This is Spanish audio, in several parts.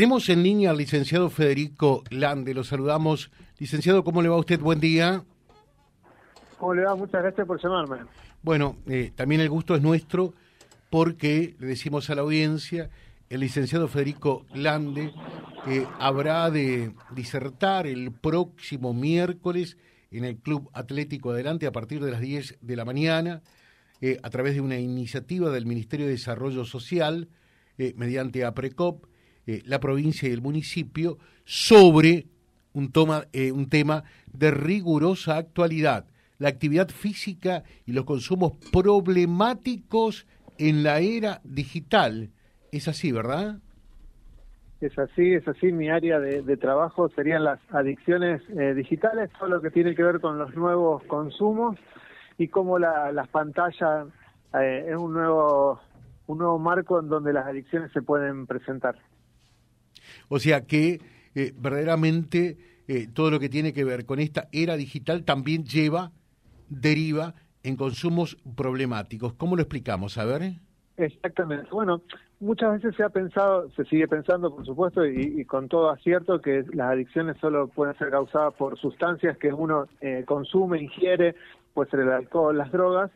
Tenemos en línea al licenciado Federico Lande, lo saludamos. Licenciado, ¿cómo le va a usted? Buen día. ¿Cómo le va? Muchas gracias por llamarme. Bueno, eh, también el gusto es nuestro porque le decimos a la audiencia, el licenciado Federico Lande eh, habrá de disertar el próximo miércoles en el Club Atlético Adelante a partir de las 10 de la mañana eh, a través de una iniciativa del Ministerio de Desarrollo Social mediante APRECOP eh, la provincia y el municipio sobre un, toma, eh, un tema de rigurosa actualidad, la actividad física y los consumos problemáticos en la era digital. Es así, ¿verdad? Es así, es así. Mi área de, trabajo serían las adicciones eh, digitales, todo lo que tiene que ver con los nuevos consumos y cómo la, las pantallas es un nuevo, un nuevo marco en donde las adicciones se pueden presentar. O sea que eh, verdaderamente eh, todo lo que tiene que ver con esta era digital también lleva, deriva en consumos problemáticos. ¿Cómo lo explicamos? A ver. Exactamente. Bueno, muchas veces se ha pensado, se sigue pensando, por supuesto, y, con todo acierto, que las adicciones solo pueden ser causadas por sustancias que uno eh, consume, ingiere, puede ser el alcohol, las drogas,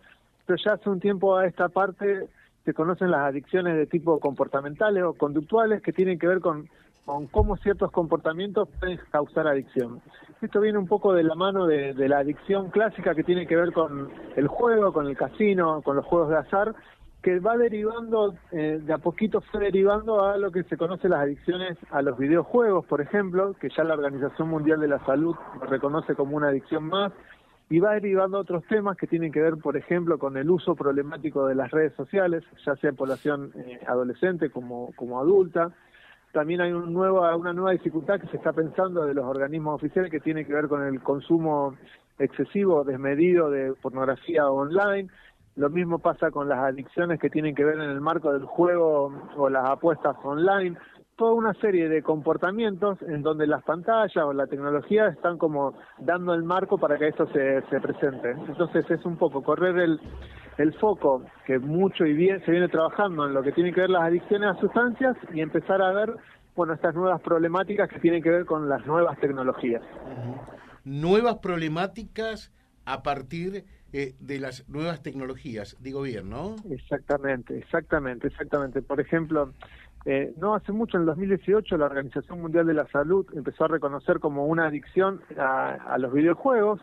pero ya hace un tiempo a esta parte se conocen las adicciones de tipo comportamentales o conductuales que tienen que ver con con cómo ciertos comportamientos pueden causar adicción. Esto viene un poco de la mano de, la adicción clásica que tiene que ver con el juego, con el casino, con los juegos de azar, que va derivando, eh, de a poquito fue derivando a lo que se conoce las adicciones a los videojuegos, por ejemplo, que ya la Organización Mundial de la Salud reconoce como una adicción más, y va derivando otros temas que tienen que ver, por ejemplo, con el uso problemático de las redes sociales, ya sea en población eh, adolescente como, como adulta, también hay un nuevo, una nueva dificultad que se está pensando de los organismos oficiales que tiene que ver con el consumo excesivo, desmedido de pornografía online. Lo mismo pasa con las adicciones que tienen que ver en el marco del juego o las apuestas online. Toda una serie de comportamientos en donde las pantallas o la tecnología están como dando el marco para que esto se, se presente. Entonces es un poco correr el, el foco que mucho y bien se viene trabajando en lo que tiene que ver las adicciones a sustancias y empezar a ver bueno estas nuevas problemáticas que tienen que ver con las nuevas tecnologías. Nuevas problemáticas a partir eh, de las nuevas tecnologías, digo bien, ¿no? Exactamente, exactamente, exactamente. Por ejemplo, eh, no hace mucho, en el 2018, la Organización Mundial de la Salud empezó a reconocer como una adicción a los videojuegos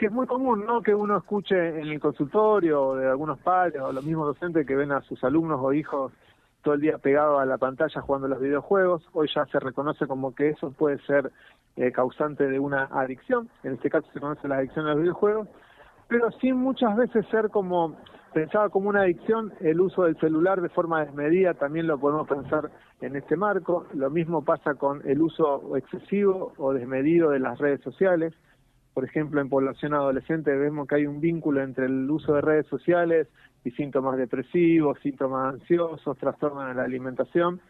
que es muy común, ¿no? Que uno escuche en el consultorio de algunos padres o los mismos docentes que ven a sus alumnos o hijos todo el día pegados a la pantalla jugando los videojuegos. Hoy ya se reconoce como que eso puede ser eh, causante de una adicción. En este caso se conoce la adicción a los videojuegos, pero sin muchas veces ser como pensado como una adicción, el uso del celular de forma desmedida también lo podemos pensar en este marco. Lo mismo pasa con el uso excesivo o desmedido de las redes sociales por ejemplo, en población adolescente vemos que hay un vínculo entre el uso de redes sociales y síntomas depresivos, síntomas ansiosos, trastornos en la alimentación.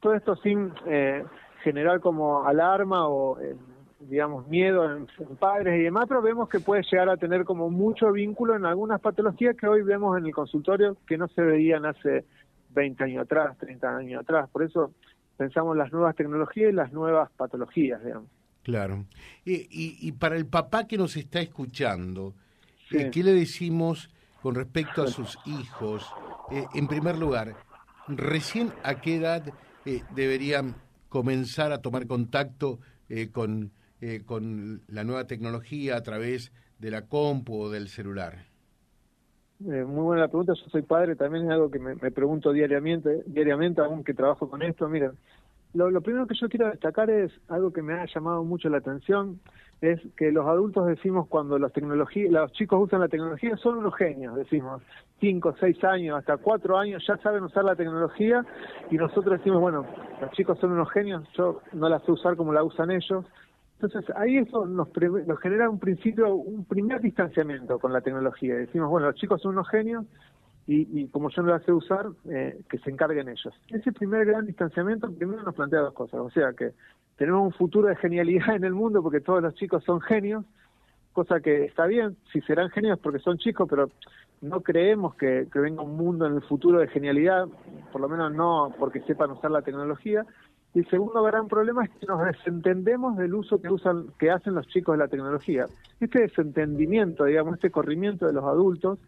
Todo esto sin eh, generar como alarma o, eh, digamos, miedo en, padres y demás, pero vemos que puede llegar a tener como mucho vínculo en algunas patologías que hoy vemos en el consultorio que no se veían hace 20 años atrás, 30 años atrás. Por eso pensamos las nuevas tecnologías y las nuevas patologías, digamos. Claro. Y, y, para el papá que nos está escuchando, eh, ¿qué le decimos con respecto a sus hijos? Eh, en primer lugar, ¿recién a qué edad eh, deberían comenzar a tomar contacto con, con la nueva tecnología a través de la compu o del celular? muy buena la pregunta. Yo soy padre, también es algo que me, me pregunto diariamente, diariamente, aunque trabajo con esto. Mira, lo, primero que yo quiero destacar es algo que me ha llamado mucho la atención, es que los adultos decimos cuando los, los chicos usan la tecnología son unos genios, decimos, cinco, seis años, hasta cuatro años ya saben usar la tecnología y nosotros decimos, bueno, los chicos son unos genios, yo no la sé usar como la usan ellos. Entonces ahí eso nos, nos genera un principio, un primer distanciamiento con la tecnología. Decimos, bueno, los chicos son unos genios, y, como yo no la sé usar, eh, que se encarguen ellos. Ese primer gran distanciamiento primero nos plantea dos cosas, o sea que tenemos un futuro de genialidad en el mundo porque todos los chicos son genios, cosa que está bien, si serán genios porque son chicos, pero no creemos que, que venga un mundo en el futuro de genialidad, por lo menos no porque sepan usar la tecnología. Y el segundo gran problema es que nos desentendemos del uso que usan, que hacen los chicos de la tecnología. Este desentendimiento, digamos, este corrimiento de los adultos,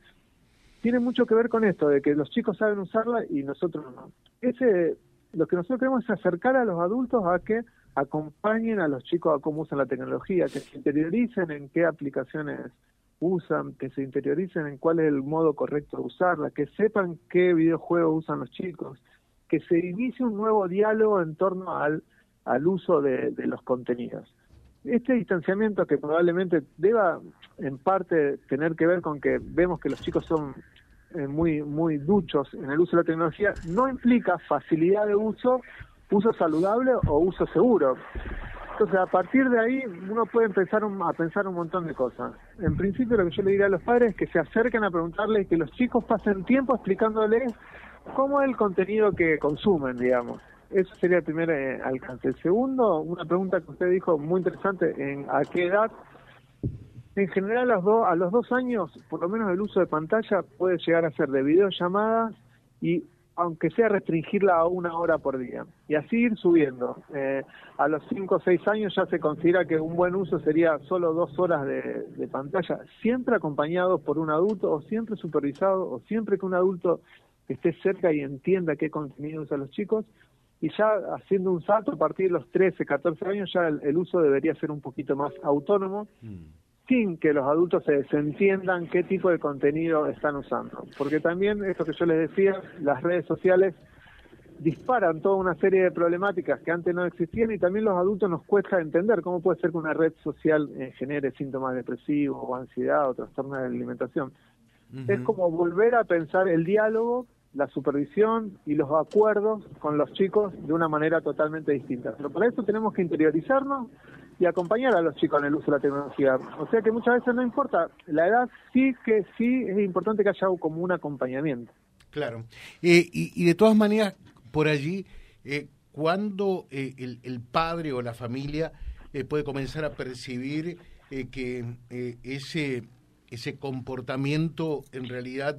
tiene mucho que ver con esto, de que los chicos saben usarla y nosotros no. Ese, lo que nosotros queremos es acercar a los adultos a que acompañen a los chicos a cómo usan la tecnología, que se interioricen en qué aplicaciones usan, que se interioricen en cuál es el modo correcto de usarla, que sepan qué videojuegos usan los chicos, que se inicie un nuevo diálogo en torno al, al uso de, los contenidos. Este distanciamiento que probablemente deba en parte tener que ver con que vemos que los chicos son muy, muy duchos en el uso de la tecnología, no implica facilidad de uso, uso saludable o uso seguro. Entonces, a partir de ahí, uno puede empezar a pensar un montón de cosas. En principio, lo que yo le diría a los padres es que se acerquen a preguntarles, que los chicos pasen tiempo explicándoles cómo es el contenido que consumen, digamos. Eso sería el primer eh, alcance. El segundo, una pregunta que usted dijo muy interesante, en a qué edad. En general, a los, dos, años, por lo menos el uso de pantalla puede llegar a ser de videollamadas y aunque sea restringirla a una hora por día. Y así ir subiendo. Eh, a los 5 o 6 años ya se considera que un buen uso sería solo dos horas de, de, pantalla, siempre acompañado por un adulto o siempre supervisado o siempre que un adulto esté cerca y entienda qué contenido usan los chicos. Y ya haciendo un salto a partir de los 13, 14 años ya el, uso debería ser un poquito más autónomo. Mm sin que los adultos se desentiendan qué tipo de contenido están usando. Porque también, esto que yo les decía, las redes sociales disparan toda una serie de problemáticas que antes no existían y también los adultos nos cuesta entender cómo puede ser que una red social eh, genere síntomas depresivos o ansiedad o trastornos de alimentación. Es como volver a pensar el diálogo, la supervisión y los acuerdos con los chicos de una manera totalmente distinta. Pero para eso tenemos que interiorizarnos y acompañar a los chicos en el uso de la tecnología. O sea que muchas veces no importa la edad, sí que sí es importante que haya como un acompañamiento. Claro. Eh, y, de todas maneras, por allí, eh, cuando eh, el, el, padre o la familia eh, puede comenzar a percibir que ese ese comportamiento en realidad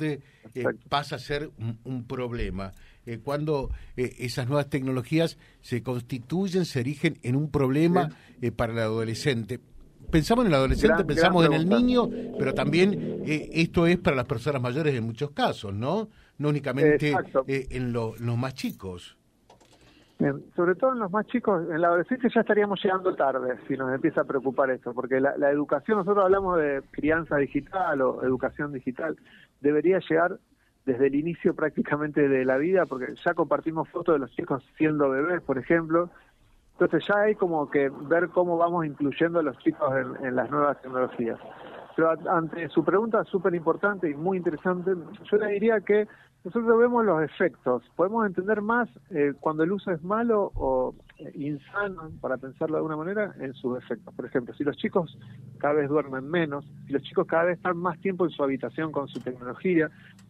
pasa a ser un problema. Eh, cuando eh, esas nuevas tecnologías se constituyen, se erigen en un problema eh, para el adolescente. Pensamos en el adolescente, pensamos en el niño, pero también esto es para las personas mayores en muchos casos, ¿no? No únicamente en, los más chicos. sobre todo en los más chicos, en la adolescencia ya estaríamos llegando tarde si nos empieza a preocupar esto, porque la, la educación, nosotros hablamos de crianza digital o educación digital, debería llegar desde el inicio prácticamente de la vida, porque ya compartimos fotos de los chicos siendo bebés, por ejemplo. Entonces ya hay como que ver cómo vamos incluyendo a los chicos en, las nuevas tecnologías. Pero ante su pregunta súper importante y muy interesante, yo le diría que nosotros vemos los efectos. Podemos entender más eh, cuando el uso es malo o eh, insano, para pensarlo de alguna manera, en sus efectos. Por ejemplo, si los chicos cada vez duermen menos, si los chicos cada vez están más tiempo en su habitación con su tecnología,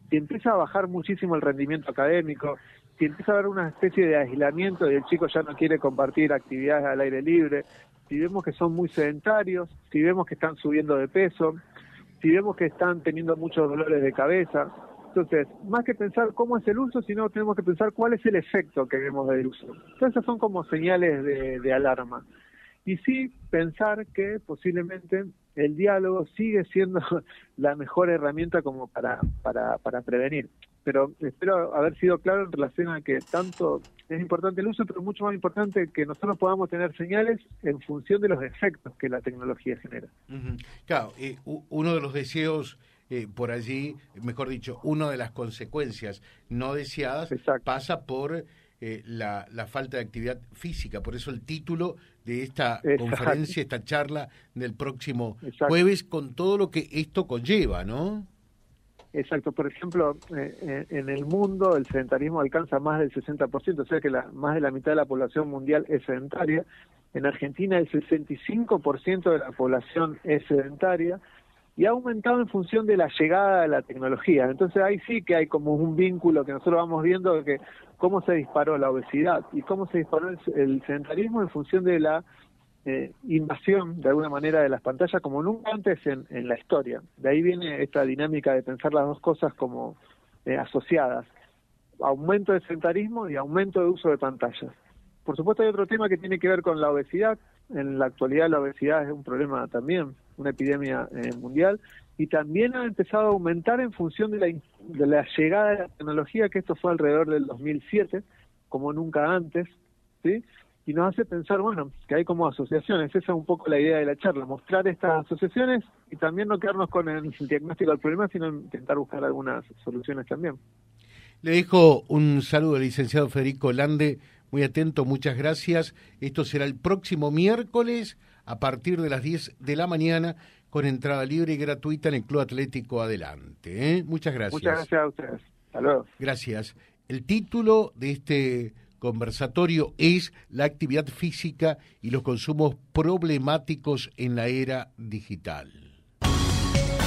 si empieza a bajar muchísimo el rendimiento académico, si empieza a haber una especie de aislamiento y el chico ya no quiere compartir actividades al aire libre, si vemos que son muy sedentarios, si vemos que están subiendo de peso, si vemos que están teniendo muchos dolores de cabeza. Entonces, más que pensar cómo es el uso, sino tenemos que pensar cuál es el efecto que vemos del uso. Entonces, esas son como señales de, de alarma. Y sí pensar que posiblemente el diálogo sigue siendo la mejor herramienta como para, para, para prevenir. Pero espero haber sido claro en relación a que tanto es importante el uso, pero mucho más importante que nosotros podamos tener señales en función de los efectos que la tecnología genera. Claro, eh, uno de los deseos eh, por allí, mejor dicho, una de las consecuencias no deseadas pasa por eh, la, la, falta de actividad física. Por eso el título de esta conferencia, esta charla del próximo jueves, con todo lo que esto conlleva, ¿no? Exacto. Por ejemplo, eh, eh, en el mundo el sedentarismo alcanza más del 60%, o sea que la, más de la mitad de la población mundial es sedentaria. En Argentina el 65% de la población es sedentaria y ha aumentado en función de la llegada de la tecnología. Entonces ahí sí que hay como un vínculo que nosotros vamos viendo de que cómo se disparó la obesidad y cómo se disparó el, sedentarismo en función de la eh, invasión de alguna manera de las pantallas como nunca antes en, la historia. De ahí viene esta dinámica de pensar las dos cosas como eh, asociadas. Aumento de sedentarismo y aumento de uso de pantallas. Por supuesto hay otro tema que tiene que ver con la obesidad. En la actualidad la obesidad es un problema también, una epidemia eh, mundial, y también ha empezado a aumentar en función de la, de la llegada de la tecnología, que esto fue alrededor del 2007, como nunca antes, ¿sí? y nos hace pensar, bueno, que hay como asociaciones, esa es un poco la idea de la charla, mostrar estas asociaciones y también no quedarnos con el diagnóstico del problema, sino intentar buscar algunas soluciones también. Le dejo un saludo al licenciado Federico Lande, muy atento, muchas gracias. Esto será el próximo miércoles a partir de las 10 de la mañana con entrada libre y gratuita en el Club Atlético Adelante. ¿eh? Muchas gracias. Muchas gracias a ustedes. Hasta luego. Gracias. El título de este conversatorio es la actividad física y los consumos problemáticos en la era digital